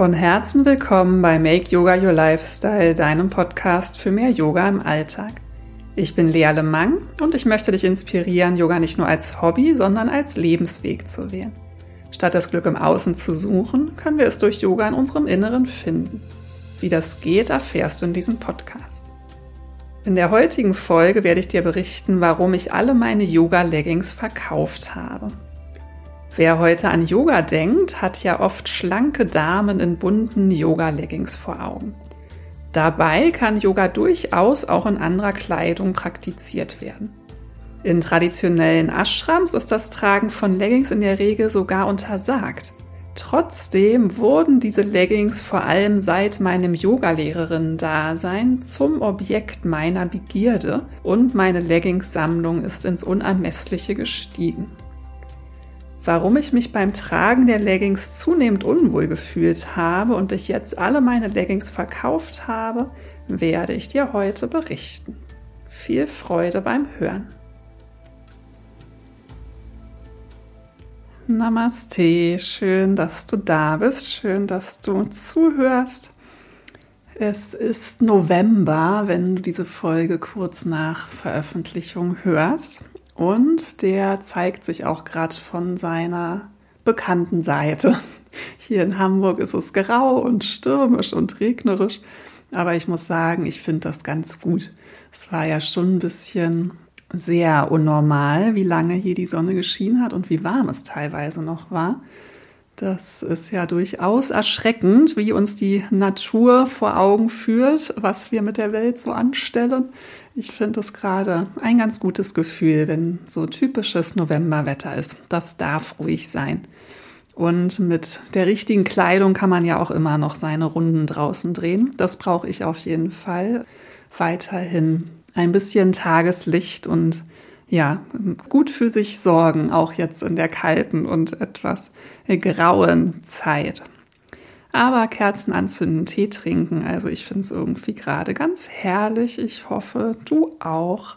Von Herzen willkommen bei Make Yoga Your Lifestyle, deinem Podcast für mehr Yoga im Alltag. Ich bin Lea Lemang und ich möchte dich inspirieren, Yoga nicht nur als Hobby, sondern als Lebensweg zu wählen. Statt das Glück im Außen zu suchen, können wir es durch Yoga in unserem Inneren finden. Wie das geht, erfährst du in diesem Podcast. In der heutigen Folge werde ich dir berichten, warum ich alle meine Yoga-Leggings verkauft habe. Wer heute an Yoga denkt, hat ja oft schlanke Damen in bunten Yoga-Leggings vor Augen. Dabei kann Yoga durchaus auch in anderer Kleidung praktiziert werden. In traditionellen Ashrams ist das Tragen von Leggings in der Regel sogar untersagt. Trotzdem wurden diese Leggings vor allem seit meinem Yogalehrerinnen-Dasein zum Objekt meiner Begierde und meine Leggings-Sammlung ist ins Unermessliche gestiegen. Warum ich mich beim Tragen der Leggings zunehmend unwohl gefühlt habe und ich jetzt alle meine Leggings verkauft habe, werde ich dir heute berichten. Viel Freude beim Hören. Namaste, schön, dass du da bist, schön, dass du zuhörst. Es ist November, wenn du diese Folge kurz nach Veröffentlichung hörst. Und der zeigt sich auch gerade von seiner bekannten Seite. Hier in Hamburg ist es grau und stürmisch und regnerisch. Aber ich muss sagen, ich finde das ganz gut. Es war ja schon ein bisschen sehr unnormal, wie lange hier die Sonne geschienen hat und wie warm es teilweise noch war. Das ist ja durchaus erschreckend, wie uns die Natur vor Augen führt, was wir mit der Welt so anstellen. Ich finde es gerade ein ganz gutes Gefühl, wenn so typisches Novemberwetter ist. Das darf ruhig sein. Und mit der richtigen Kleidung kann man ja auch immer noch seine Runden draußen drehen. Das brauche ich auf jeden Fall. Weiterhin ein bisschen Tageslicht und ja, gut für sich sorgen, auch jetzt in der kalten und etwas grauen Zeit. Aber Kerzen anzünden, Tee trinken, also ich finde es irgendwie gerade ganz herrlich. Ich hoffe, du auch.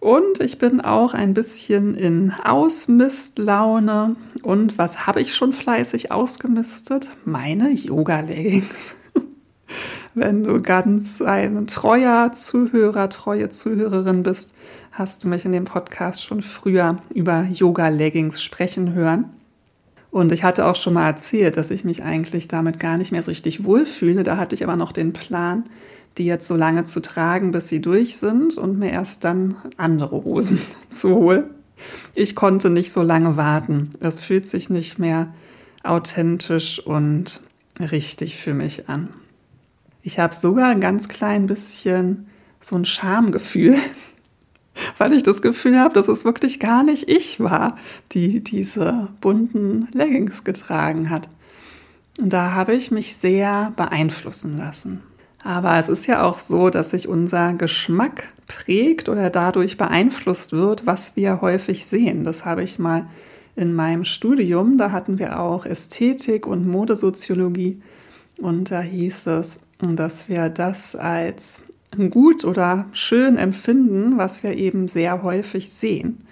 Und ich bin auch ein bisschen in Ausmistlaune. Und was habe ich schon fleißig ausgemistet? Meine Yoga-Leggings. Wenn du ganz ein treuer Zuhörer, treue Zuhörerin bist, hast du mich in dem Podcast schon früher über Yoga-Leggings sprechen hören. Und ich hatte auch schon mal erzählt, dass ich mich eigentlich damit gar nicht mehr so richtig wohlfühle. Da hatte ich aber noch den Plan, die jetzt so lange zu tragen, bis sie durch sind und mir erst dann andere Hosen zu holen. Ich konnte nicht so lange warten. Das fühlt sich nicht mehr authentisch und richtig für mich an. Ich habe sogar ein ganz klein bisschen so ein Schamgefühl, weil ich das Gefühl habe, dass es wirklich gar nicht ich war, die diese bunten Leggings getragen hat. Und da habe ich mich sehr beeinflussen lassen. Aber es ist ja auch so, dass sich unser Geschmack prägt oder dadurch beeinflusst wird, was wir häufig sehen. Das habe ich mal in meinem Studium, da hatten wir auch Ästhetik und Modesoziologie und da hieß es, dass wir das als gut oder schön empfinden, was wir eben sehr häufig sehen.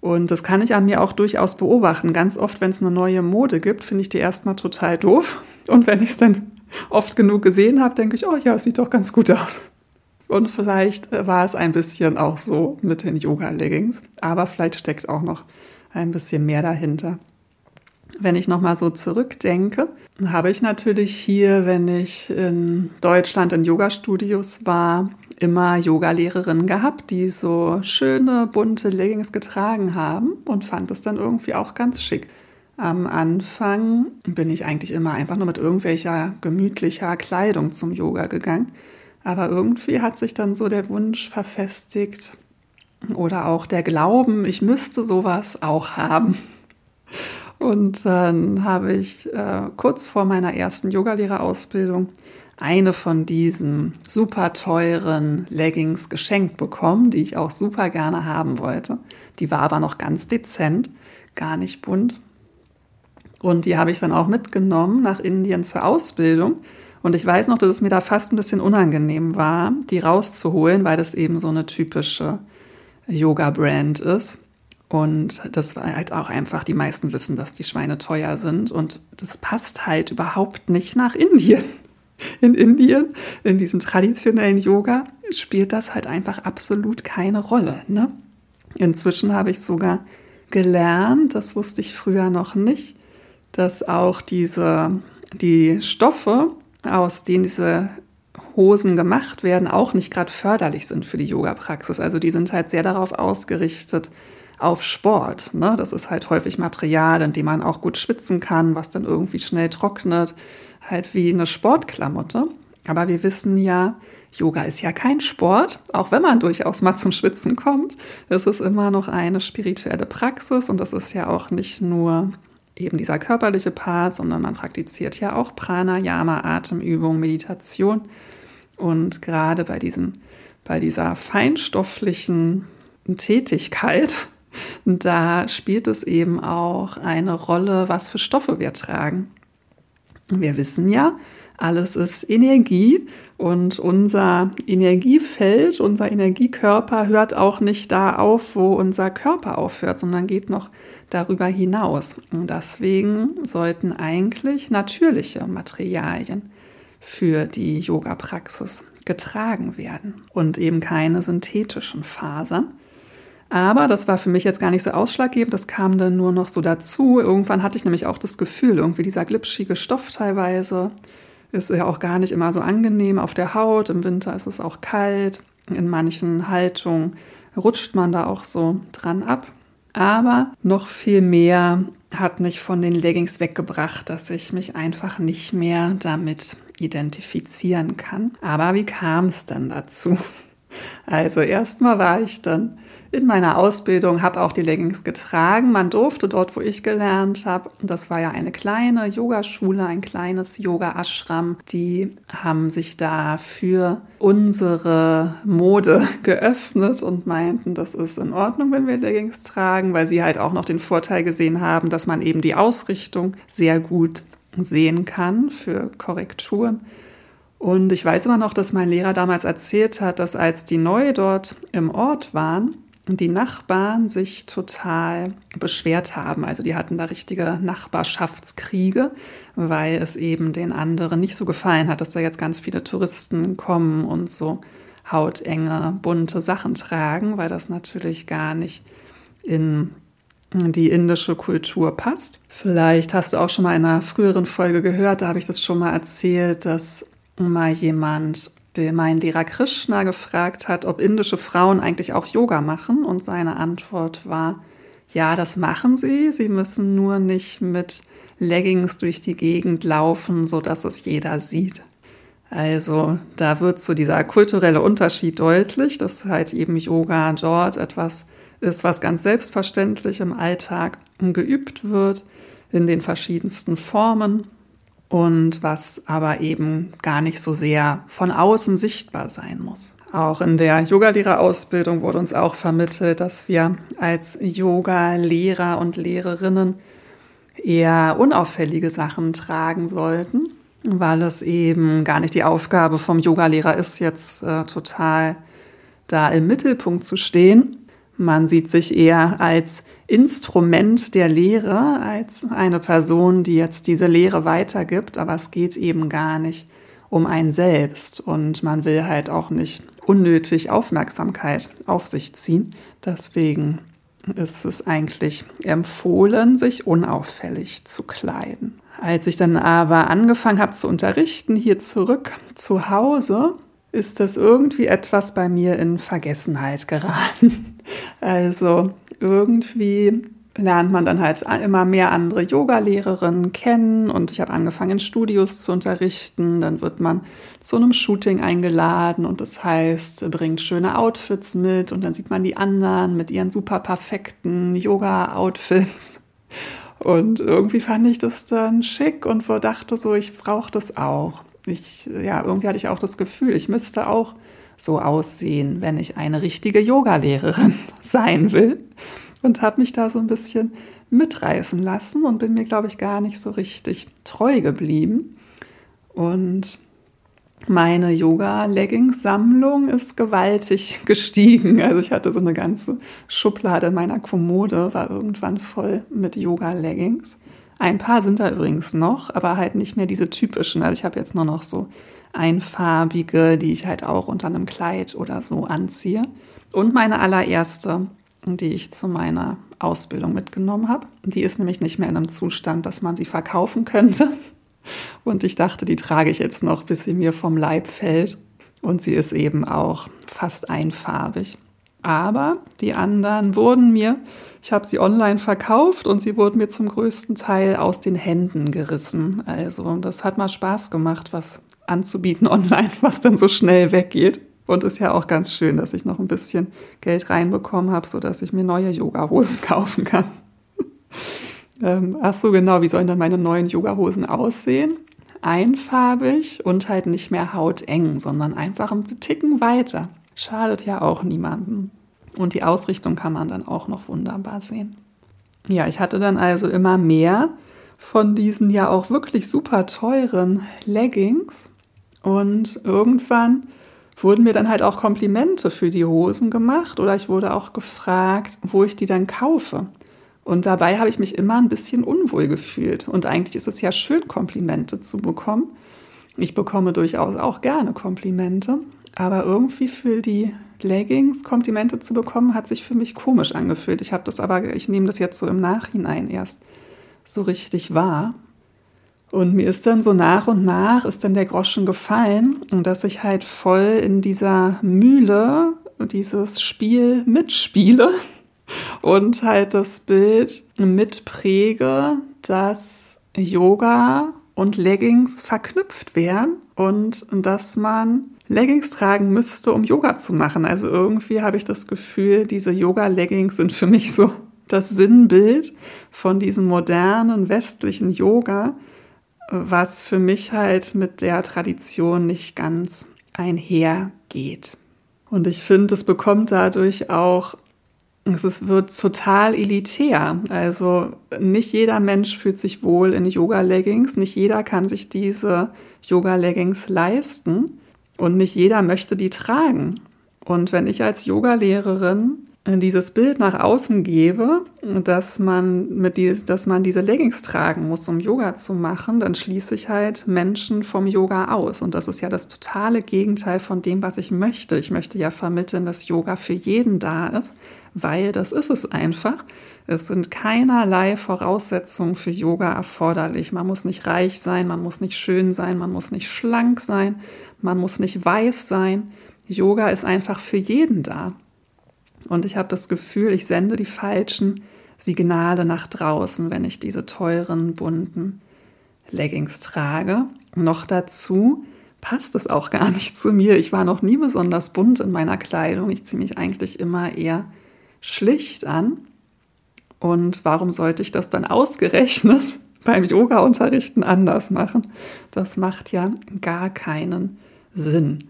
Und das kann ich an mir auch durchaus beobachten. Ganz oft, wenn es eine neue Mode gibt, finde ich die erstmal total doof. Und wenn ich es dann oft genug gesehen habe, denke ich, oh ja, es sieht doch ganz gut aus. Und vielleicht war es ein bisschen auch so mit den Yoga-Leggings. Aber vielleicht steckt auch noch ein bisschen mehr dahinter. Wenn ich nochmal so zurückdenke, habe ich natürlich hier, wenn ich in Deutschland in Yoga-Studios war, immer Yogalehrerinnen gehabt, die so schöne bunte Leggings getragen haben und fand es dann irgendwie auch ganz schick. Am Anfang bin ich eigentlich immer einfach nur mit irgendwelcher gemütlicher Kleidung zum Yoga gegangen. Aber irgendwie hat sich dann so der Wunsch verfestigt oder auch der Glauben, ich müsste sowas auch haben. Und dann habe ich äh, kurz vor meiner ersten Yogalehrerausbildung eine von diesen super teuren Leggings geschenkt bekommen, die ich auch super gerne haben wollte. Die war aber noch ganz dezent, gar nicht bunt. Und die habe ich dann auch mitgenommen nach Indien zur Ausbildung. Und ich weiß noch, dass es mir da fast ein bisschen unangenehm war, die rauszuholen, weil das eben so eine typische Yoga-Brand ist. Und das war halt auch einfach, die meisten wissen, dass die Schweine teuer sind. Und das passt halt überhaupt nicht nach Indien. In Indien, in diesem traditionellen Yoga, spielt das halt einfach absolut keine Rolle. Ne? Inzwischen habe ich sogar gelernt, das wusste ich früher noch nicht, dass auch diese, die Stoffe, aus denen diese Hosen gemacht werden, auch nicht gerade förderlich sind für die Yoga-Praxis. Also die sind halt sehr darauf ausgerichtet, auf Sport. Ne? Das ist halt häufig Material, in dem man auch gut schwitzen kann, was dann irgendwie schnell trocknet, halt wie eine Sportklamotte. Aber wir wissen ja, Yoga ist ja kein Sport, auch wenn man durchaus mal zum Schwitzen kommt. Es ist immer noch eine spirituelle Praxis und das ist ja auch nicht nur eben dieser körperliche Part, sondern man praktiziert ja auch Pranayama, Atemübung, Meditation. Und gerade bei, diesem, bei dieser feinstofflichen Tätigkeit, da spielt es eben auch eine Rolle, was für Stoffe wir tragen. Wir wissen ja, alles ist Energie und unser Energiefeld, unser Energiekörper hört auch nicht da auf, wo unser Körper aufhört, sondern geht noch darüber hinaus. Und deswegen sollten eigentlich natürliche Materialien für die Yoga-Praxis getragen werden und eben keine synthetischen Fasern. Aber das war für mich jetzt gar nicht so ausschlaggebend, das kam dann nur noch so dazu. Irgendwann hatte ich nämlich auch das Gefühl, irgendwie dieser glitschige Stoff teilweise ist ja auch gar nicht immer so angenehm auf der Haut. Im Winter ist es auch kalt. In manchen Haltungen rutscht man da auch so dran ab. Aber noch viel mehr hat mich von den Leggings weggebracht, dass ich mich einfach nicht mehr damit identifizieren kann. Aber wie kam es dann dazu? Also erstmal war ich dann in meiner Ausbildung, habe auch die Leggings getragen. Man durfte dort, wo ich gelernt habe, das war ja eine kleine Yogaschule, ein kleines Yoga-Ashram, die haben sich da für unsere Mode geöffnet und meinten, das ist in Ordnung, wenn wir Leggings tragen, weil sie halt auch noch den Vorteil gesehen haben, dass man eben die Ausrichtung sehr gut sehen kann für Korrekturen. Und ich weiß immer noch, dass mein Lehrer damals erzählt hat, dass als die neu dort im Ort waren, die Nachbarn sich total beschwert haben. Also die hatten da richtige Nachbarschaftskriege, weil es eben den anderen nicht so gefallen hat, dass da jetzt ganz viele Touristen kommen und so hautenge, bunte Sachen tragen, weil das natürlich gar nicht in die indische Kultur passt. Vielleicht hast du auch schon mal in einer früheren Folge gehört, da habe ich das schon mal erzählt, dass mal jemand mein Lehrer Krishna gefragt hat, ob indische Frauen eigentlich auch Yoga machen. Und seine Antwort war, ja, das machen sie, sie müssen nur nicht mit Leggings durch die Gegend laufen, sodass es jeder sieht. Also da wird so dieser kulturelle Unterschied deutlich, dass halt eben Yoga dort etwas ist, was ganz selbstverständlich im Alltag geübt wird, in den verschiedensten Formen und was aber eben gar nicht so sehr von außen sichtbar sein muss. Auch in der Yogalehrerausbildung wurde uns auch vermittelt, dass wir als Yoga-Lehrer und Lehrerinnen eher unauffällige Sachen tragen sollten, weil es eben gar nicht die Aufgabe vom Yogalehrer ist, jetzt äh, total da im Mittelpunkt zu stehen. Man sieht sich eher als Instrument der Lehre als eine Person, die jetzt diese Lehre weitergibt, aber es geht eben gar nicht um einen selbst und man will halt auch nicht unnötig Aufmerksamkeit auf sich ziehen. Deswegen ist es eigentlich empfohlen, sich unauffällig zu kleiden. Als ich dann aber angefangen habe zu unterrichten, hier zurück zu Hause, ist das irgendwie etwas bei mir in Vergessenheit geraten. Also irgendwie lernt man dann halt immer mehr andere Yoga-Lehrerinnen kennen und ich habe angefangen in Studios zu unterrichten. Dann wird man zu einem Shooting eingeladen und das heißt, bringt schöne Outfits mit und dann sieht man die anderen mit ihren super perfekten Yoga-Outfits. Und irgendwie fand ich das dann schick und dachte so, ich brauche das auch. Ich, ja, irgendwie hatte ich auch das Gefühl, ich müsste auch so aussehen, wenn ich eine richtige Yogalehrerin sein will. Und habe mich da so ein bisschen mitreißen lassen und bin mir, glaube ich, gar nicht so richtig treu geblieben. Und meine Yoga-Leggings-Sammlung ist gewaltig gestiegen. Also ich hatte so eine ganze Schublade in meiner Kommode, war irgendwann voll mit Yoga-Leggings. Ein paar sind da übrigens noch, aber halt nicht mehr diese typischen. Also ich habe jetzt nur noch so einfarbige, die ich halt auch unter einem Kleid oder so anziehe. Und meine allererste, die ich zu meiner Ausbildung mitgenommen habe. Die ist nämlich nicht mehr in einem Zustand, dass man sie verkaufen könnte. Und ich dachte, die trage ich jetzt noch, bis sie mir vom Leib fällt. Und sie ist eben auch fast einfarbig. Aber die anderen wurden mir, ich habe sie online verkauft und sie wurden mir zum größten Teil aus den Händen gerissen. Also das hat mal Spaß gemacht, was anzubieten online, was dann so schnell weggeht. Und ist ja auch ganz schön, dass ich noch ein bisschen Geld reinbekommen habe, sodass ich mir neue Yoga-Hosen kaufen kann. ähm, ach so, genau, wie sollen dann meine neuen Yoga-Hosen aussehen? Einfarbig und halt nicht mehr hauteng, sondern einfach ein Ticken weiter. Schadet ja auch niemandem. Und die Ausrichtung kann man dann auch noch wunderbar sehen. Ja, ich hatte dann also immer mehr von diesen ja auch wirklich super teuren Leggings. Und irgendwann wurden mir dann halt auch Komplimente für die Hosen gemacht oder ich wurde auch gefragt, wo ich die dann kaufe. Und dabei habe ich mich immer ein bisschen unwohl gefühlt. Und eigentlich ist es ja schön, Komplimente zu bekommen. Ich bekomme durchaus auch gerne Komplimente. Aber irgendwie für die Leggings Komplimente zu bekommen, hat sich für mich komisch angefühlt. Ich habe das aber, ich nehme das jetzt so im Nachhinein erst so richtig wahr. Und mir ist dann so nach und nach ist dann der Groschen gefallen und dass ich halt voll in dieser Mühle dieses Spiel mitspiele und halt das Bild mitpräge, dass Yoga und Leggings verknüpft werden und dass man Leggings tragen müsste, um Yoga zu machen. Also irgendwie habe ich das Gefühl, diese Yoga-Leggings sind für mich so das Sinnbild von diesem modernen westlichen Yoga, was für mich halt mit der Tradition nicht ganz einhergeht. Und ich finde, es bekommt dadurch auch, es wird total elitär. Also nicht jeder Mensch fühlt sich wohl in Yoga-Leggings, nicht jeder kann sich diese Yoga-Leggings leisten und nicht jeder möchte die tragen. Und wenn ich als Yogalehrerin dieses Bild nach außen gebe, dass man, mit die, dass man diese Leggings tragen muss, um Yoga zu machen, dann schließe ich halt Menschen vom Yoga aus. Und das ist ja das totale Gegenteil von dem, was ich möchte. Ich möchte ja vermitteln, dass Yoga für jeden da ist, weil das ist es einfach. Es sind keinerlei Voraussetzungen für Yoga erforderlich. Man muss nicht reich sein, man muss nicht schön sein, man muss nicht schlank sein, man muss nicht weiß sein. Yoga ist einfach für jeden da. Und ich habe das Gefühl, ich sende die falschen Signale nach draußen, wenn ich diese teuren, bunten Leggings trage. Noch dazu passt es auch gar nicht zu mir. Ich war noch nie besonders bunt in meiner Kleidung. Ich ziehe mich eigentlich immer eher schlicht an. Und warum sollte ich das dann ausgerechnet beim Yoga-Unterrichten anders machen? Das macht ja gar keinen Sinn.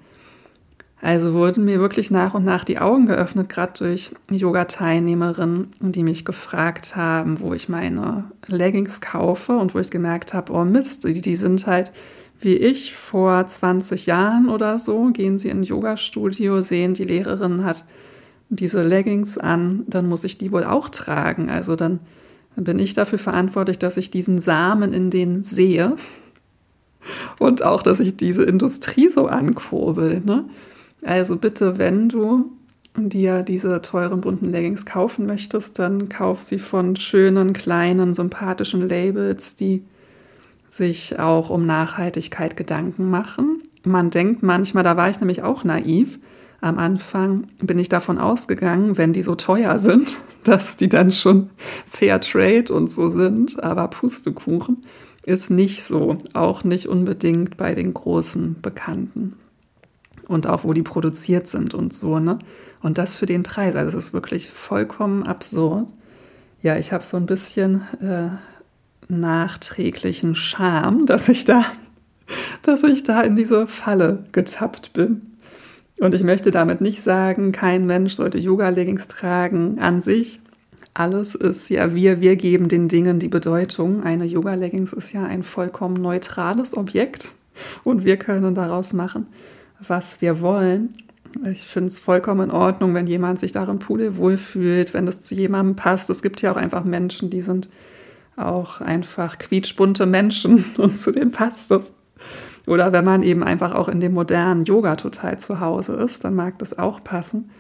Also wurden mir wirklich nach und nach die Augen geöffnet, gerade durch Yoga-Teilnehmerinnen, die mich gefragt haben, wo ich meine Leggings kaufe und wo ich gemerkt habe, oh Mist, die, die sind halt wie ich vor 20 Jahren oder so, gehen sie in ein Yoga-Studio, sehen, die Lehrerin hat diese Leggings an, dann muss ich die wohl auch tragen. Also dann bin ich dafür verantwortlich, dass ich diesen Samen in denen sehe und auch, dass ich diese Industrie so ankurbel. Ne? Also bitte, wenn du dir diese teuren bunten Leggings kaufen möchtest, dann kauf sie von schönen, kleinen, sympathischen Labels, die sich auch um Nachhaltigkeit Gedanken machen. Man denkt manchmal, da war ich nämlich auch naiv, am Anfang bin ich davon ausgegangen, wenn die so teuer sind, dass die dann schon Fair Trade und so sind, aber Pustekuchen ist nicht so, auch nicht unbedingt bei den großen Bekannten und auch wo die produziert sind und so, ne? Und das für den Preis. Also es ist wirklich vollkommen absurd. Ja, ich habe so ein bisschen äh, nachträglichen Charme, dass ich da, dass ich da in diese Falle getappt bin. Und ich möchte damit nicht sagen, kein Mensch sollte Yoga-Leggings tragen an sich. Alles ist ja wir, wir geben den Dingen die Bedeutung. Eine Yoga-Leggings ist ja ein vollkommen neutrales Objekt und wir können daraus machen, was wir wollen. Ich finde es vollkommen in Ordnung, wenn jemand sich darin pudelwohl fühlt, wenn es zu jemandem passt. Es gibt ja auch einfach Menschen, die sind auch einfach quietschbunte Menschen und zu denen passt es. Oder wenn man eben einfach auch in dem modernen Yoga total zu Hause ist, dann mag das auch passen.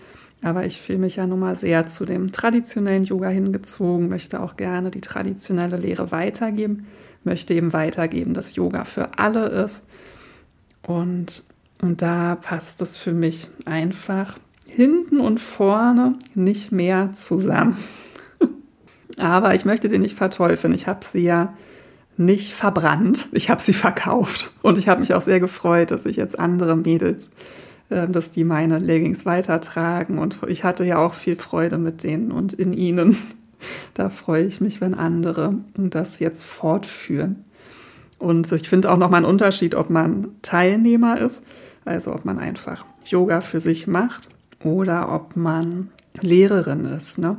Aber ich fühle mich ja nun mal sehr zu dem traditionellen Yoga hingezogen, möchte auch gerne die traditionelle Lehre weitergeben, möchte eben weitergeben, dass Yoga für alle ist. Und, und da passt es für mich einfach hinten und vorne nicht mehr zusammen. Aber ich möchte sie nicht verteufeln. Ich habe sie ja nicht verbrannt. Ich habe sie verkauft. Und ich habe mich auch sehr gefreut, dass ich jetzt andere Mädels äh, dass die meine Leggings weitertragen. Und ich hatte ja auch viel Freude mit denen und in ihnen. Da freue ich mich, wenn andere das jetzt fortführen. Und ich finde auch nochmal einen Unterschied, ob man Teilnehmer ist, also ob man einfach Yoga für sich macht oder ob man Lehrerin ist. Ne?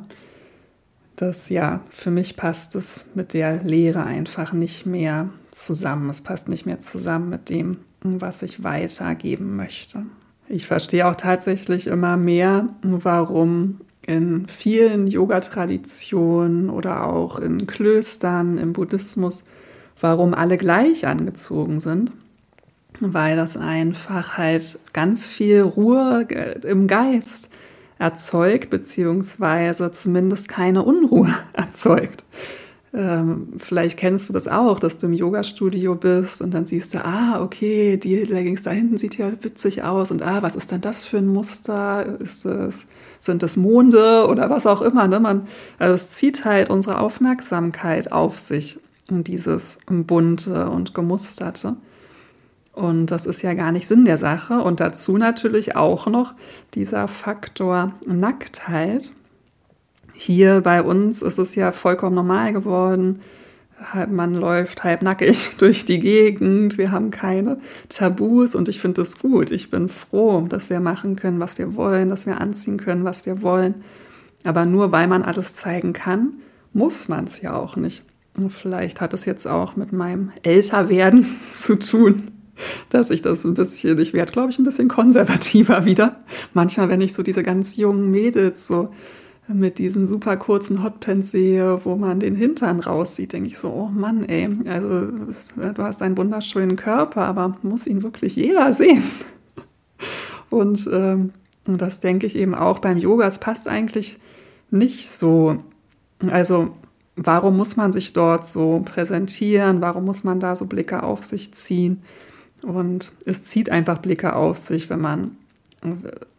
Das ja, für mich passt es mit der Lehre einfach nicht mehr zusammen. Es passt nicht mehr zusammen mit dem, was ich weitergeben möchte. Ich verstehe auch tatsächlich immer mehr, warum in vielen Yoga-Traditionen oder auch in Klöstern, im Buddhismus, warum alle gleich angezogen sind. Weil das einfach halt ganz viel Ruhe im Geist erzeugt, beziehungsweise zumindest keine Unruhe erzeugt. Ähm, vielleicht kennst du das auch, dass du im Yoga-Studio bist und dann siehst du, ah, okay, die Leggings da hinten sieht ja witzig aus und ah, was ist denn das für ein Muster? Ist es, sind das Monde oder was auch immer? Ne? Man, also es zieht halt unsere Aufmerksamkeit auf sich und dieses bunte und gemusterte. Und das ist ja gar nicht Sinn der Sache. Und dazu natürlich auch noch dieser Faktor Nacktheit hier bei uns ist es ja vollkommen normal geworden. Man läuft halbnackig durch die Gegend. Wir haben keine Tabus und ich finde es gut. Ich bin froh, dass wir machen können, was wir wollen, dass wir anziehen können, was wir wollen. Aber nur weil man alles zeigen kann, muss man es ja auch nicht. Und vielleicht hat es jetzt auch mit meinem Älterwerden zu tun, dass ich das ein bisschen, ich werde, glaube ich, ein bisschen konservativer wieder. Manchmal, wenn ich so diese ganz jungen Mädels so mit diesen super kurzen Hotpants sehe, wo man den Hintern raussieht, denke ich so, oh Mann, ey, also du hast einen wunderschönen Körper, aber muss ihn wirklich jeder sehen? Und ähm, das denke ich eben auch beim Yoga, es passt eigentlich nicht so. Also warum muss man sich dort so präsentieren? Warum muss man da so Blicke auf sich ziehen? Und es zieht einfach Blicke auf sich, wenn man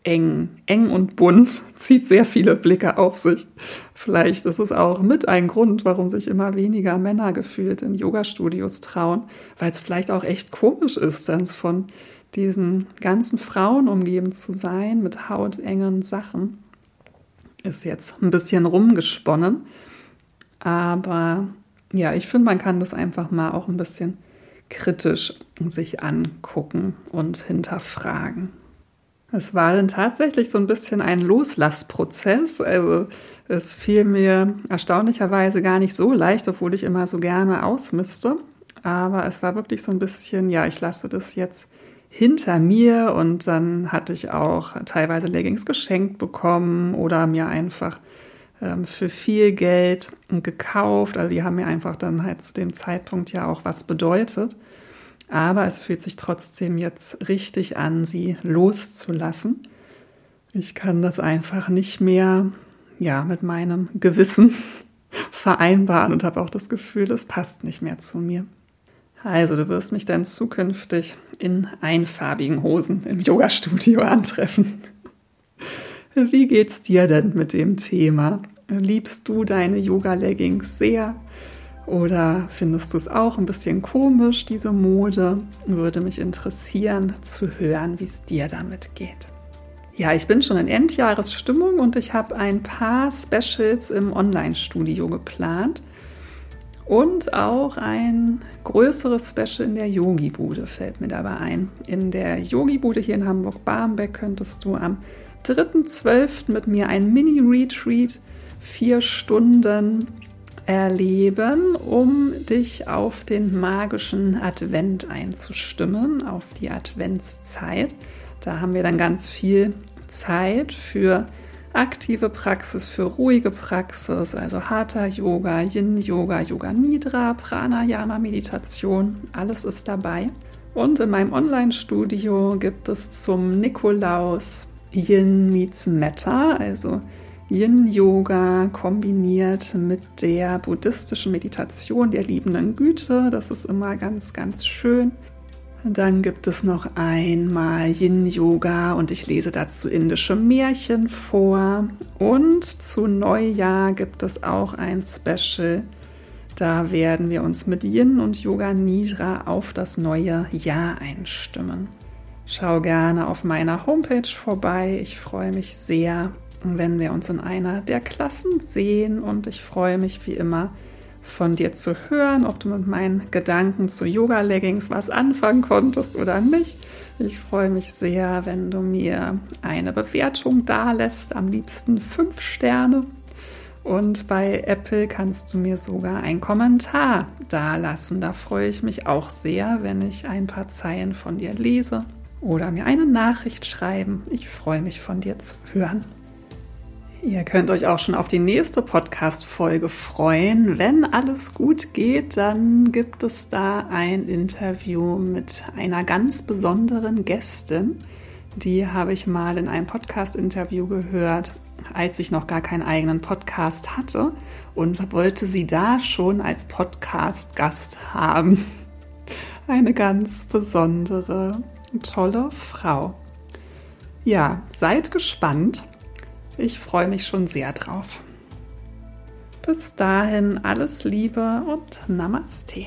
eng, eng und bunt, zieht sehr viele Blicke auf sich. Vielleicht ist es auch mit ein Grund, warum sich immer weniger Männer gefühlt in Yoga-Studios trauen, weil es vielleicht auch echt komisch ist, sonst von diesen ganzen Frauen umgeben zu sein mit hautengen Sachen. Ist jetzt ein bisschen rumgesponnen, aber ja, ich finde, man kann das einfach mal auch ein bisschen kritisch sich angucken und hinterfragen. Es war dann tatsächlich so ein bisschen ein Loslassprozess. Also es fiel mir erstaunlicherweise gar nicht so leicht, obwohl ich immer so gerne ausmiste. Aber es war wirklich so ein bisschen, ja, ich lasse das jetzt hinter mir und dann hatte ich auch teilweise Leggings geschenkt bekommen oder mir einfach ähm, für viel Geld gekauft. Also die haben mir einfach dann halt zu dem Zeitpunkt ja auch was bedeutet aber es fühlt sich trotzdem jetzt richtig an, sie loszulassen. Ich kann das einfach nicht mehr ja, mit meinem Gewissen vereinbaren und habe auch das Gefühl, es passt nicht mehr zu mir. Also, du wirst mich dann zukünftig in einfarbigen Hosen im Yoga-Studio antreffen. Wie geht's dir denn mit dem Thema? Liebst du deine Yoga-Leggings sehr? Oder findest du es auch ein bisschen komisch, diese Mode? Würde mich interessieren zu hören, wie es dir damit geht. Ja, ich bin schon in Endjahresstimmung und ich habe ein paar Specials im Online-Studio geplant. Und auch ein größeres Special in der Yogi-Bude fällt mir dabei ein. In der Yogi-Bude hier in Hamburg-Barmbek könntest du am 3.12. mit mir ein Mini-Retreat, vier Stunden erleben, um dich auf den magischen Advent einzustimmen, auf die Adventszeit. Da haben wir dann ganz viel Zeit für aktive Praxis, für ruhige Praxis, also Hatha Yoga, Yin Yoga, Yoga Nidra, Pranayama Meditation, alles ist dabei. Und in meinem Online-Studio gibt es zum Nikolaus Yin meets Metta, also Yin-Yoga kombiniert mit der buddhistischen Meditation der liebenden Güte. Das ist immer ganz, ganz schön. Dann gibt es noch einmal Yin-Yoga und ich lese dazu indische Märchen vor. Und zu Neujahr gibt es auch ein Special. Da werden wir uns mit Yin und Yoga Nidra auf das neue Jahr einstimmen. Schau gerne auf meiner Homepage vorbei. Ich freue mich sehr, wenn wir uns in einer der Klassen sehen und ich freue mich wie immer, von dir zu hören, ob du mit meinen Gedanken zu Yoga-Leggings was anfangen konntest oder nicht. Ich freue mich sehr, wenn du mir eine Bewertung da lässt, am liebsten fünf Sterne. Und bei Apple kannst du mir sogar einen Kommentar da lassen. Da freue ich mich auch sehr, wenn ich ein paar Zeilen von dir lese oder mir eine Nachricht schreiben. Ich freue mich von dir zu hören. Ihr könnt euch auch schon auf die nächste Podcast-Folge freuen. Wenn alles gut geht, dann gibt es da ein Interview mit einer ganz besonderen Gästin. Die habe ich mal in einem Podcast-Interview gehört, als ich noch gar keinen eigenen Podcast hatte und wollte sie da schon als Podcast-Gast haben. Eine ganz besondere, tolle Frau. Ja, seid gespannt. Ich freue mich schon sehr drauf. Bis dahin alles Liebe und Namaste.